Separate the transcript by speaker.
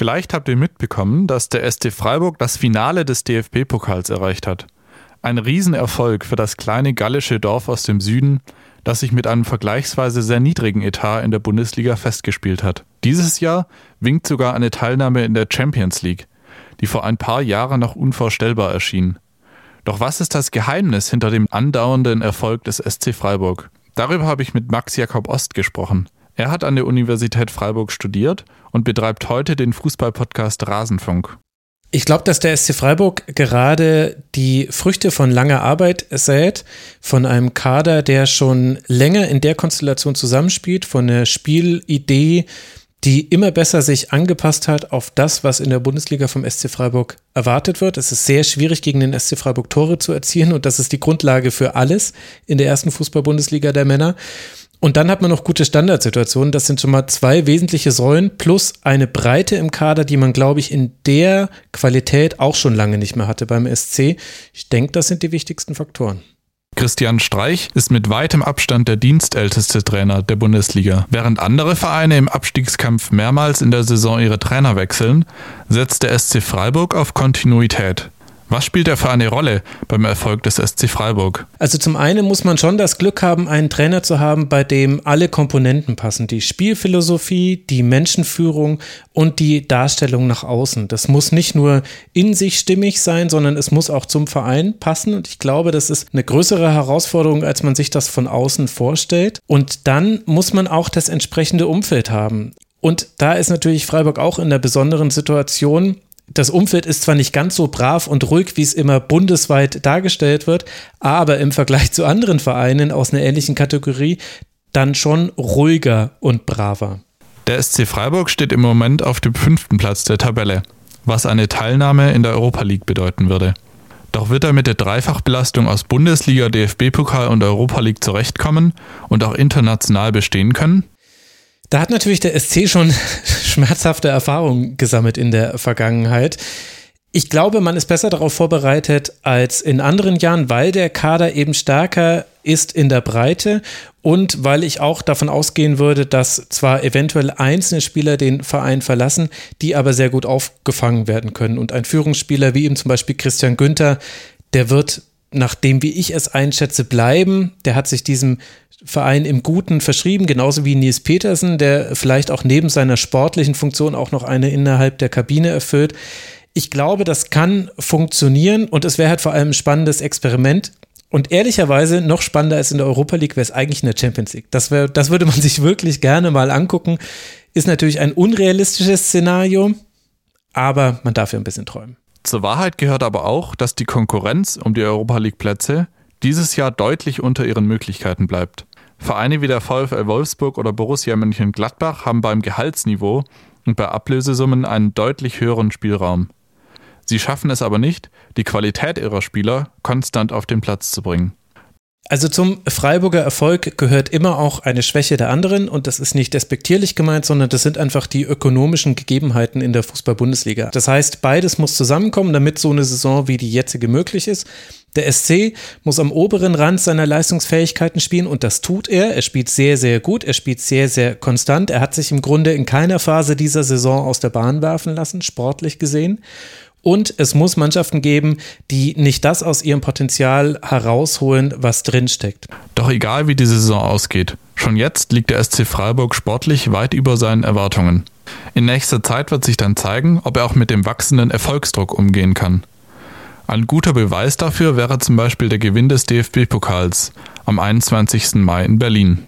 Speaker 1: Vielleicht habt ihr mitbekommen, dass der SC Freiburg das Finale des DFB-Pokals erreicht hat. Ein Riesenerfolg für das kleine gallische Dorf aus dem Süden, das sich mit einem vergleichsweise sehr niedrigen Etat in der Bundesliga festgespielt hat. Dieses Jahr winkt sogar eine Teilnahme in der Champions League, die vor ein paar Jahren noch unvorstellbar erschien. Doch was ist das Geheimnis hinter dem andauernden Erfolg des SC Freiburg? Darüber habe ich mit Max Jakob Ost gesprochen. Er hat an der Universität Freiburg studiert und betreibt heute den Fußballpodcast Rasenfunk.
Speaker 2: Ich glaube, dass der SC Freiburg gerade die Früchte von langer Arbeit sät, von einem Kader, der schon länger in der Konstellation zusammenspielt, von der Spielidee, die immer besser sich angepasst hat auf das, was in der Bundesliga vom SC Freiburg erwartet wird. Es ist sehr schwierig, gegen den SC Freiburg Tore zu erzielen und das ist die Grundlage für alles in der ersten Fußball-Bundesliga der Männer. Und dann hat man noch gute Standardsituationen. Das sind schon mal zwei wesentliche Säulen plus eine Breite im Kader, die man, glaube ich, in der Qualität auch schon lange nicht mehr hatte beim SC. Ich denke, das sind die wichtigsten Faktoren.
Speaker 1: Christian Streich ist mit weitem Abstand der dienstälteste Trainer der Bundesliga. Während andere Vereine im Abstiegskampf mehrmals in der Saison ihre Trainer wechseln, setzt der SC Freiburg auf Kontinuität. Was spielt er für eine Rolle beim Erfolg des SC Freiburg?
Speaker 2: Also zum einen muss man schon das Glück haben, einen Trainer zu haben, bei dem alle Komponenten passen. Die Spielphilosophie, die Menschenführung und die Darstellung nach außen. Das muss nicht nur in sich stimmig sein, sondern es muss auch zum Verein passen. Und ich glaube, das ist eine größere Herausforderung, als man sich das von außen vorstellt. Und dann muss man auch das entsprechende Umfeld haben. Und da ist natürlich Freiburg auch in der besonderen Situation, das Umfeld ist zwar nicht ganz so brav und ruhig, wie es immer bundesweit dargestellt wird, aber im Vergleich zu anderen Vereinen aus einer ähnlichen Kategorie dann schon ruhiger und braver.
Speaker 1: Der SC Freiburg steht im Moment auf dem fünften Platz der Tabelle, was eine Teilnahme in der Europa League bedeuten würde. Doch wird er mit der Dreifachbelastung aus Bundesliga, DFB-Pokal und Europa League zurechtkommen und auch international bestehen können?
Speaker 2: Da hat natürlich der SC schon schmerzhafte Erfahrungen gesammelt in der Vergangenheit. Ich glaube, man ist besser darauf vorbereitet als in anderen Jahren, weil der Kader eben stärker ist in der Breite und weil ich auch davon ausgehen würde, dass zwar eventuell einzelne Spieler den Verein verlassen, die aber sehr gut aufgefangen werden können. Und ein Führungsspieler wie eben zum Beispiel Christian Günther, der wird nach dem, wie ich es einschätze, bleiben. Der hat sich diesem Verein im Guten verschrieben, genauso wie Nils Petersen, der vielleicht auch neben seiner sportlichen Funktion auch noch eine innerhalb der Kabine erfüllt. Ich glaube, das kann funktionieren und es wäre halt vor allem ein spannendes Experiment. Und ehrlicherweise noch spannender als in der Europa League wäre es eigentlich in der Champions League. Das, wär, das würde man sich wirklich gerne mal angucken. Ist natürlich ein unrealistisches Szenario, aber man darf ja ein bisschen träumen.
Speaker 1: Zur Wahrheit gehört aber auch, dass die Konkurrenz um die Europa League Plätze dieses Jahr deutlich unter ihren Möglichkeiten bleibt. Vereine wie der VfL Wolfsburg oder Borussia Mönchengladbach haben beim Gehaltsniveau und bei Ablösesummen einen deutlich höheren Spielraum. Sie schaffen es aber nicht, die Qualität ihrer Spieler konstant auf den Platz zu bringen.
Speaker 2: Also zum Freiburger Erfolg gehört immer auch eine Schwäche der anderen und das ist nicht despektierlich gemeint, sondern das sind einfach die ökonomischen Gegebenheiten in der Fußball-Bundesliga. Das heißt, beides muss zusammenkommen, damit so eine Saison wie die jetzige möglich ist. Der SC muss am oberen Rand seiner Leistungsfähigkeiten spielen und das tut er. Er spielt sehr, sehr gut, er spielt sehr, sehr konstant. Er hat sich im Grunde in keiner Phase dieser Saison aus der Bahn werfen lassen, sportlich gesehen. Und es muss Mannschaften geben, die nicht das aus ihrem Potenzial herausholen, was drinsteckt.
Speaker 1: Doch egal wie die Saison ausgeht, schon jetzt liegt der SC Freiburg sportlich weit über seinen Erwartungen. In nächster Zeit wird sich dann zeigen, ob er auch mit dem wachsenden Erfolgsdruck umgehen kann. Ein guter Beweis dafür wäre zum Beispiel der Gewinn des DFB-Pokals am 21. Mai in Berlin.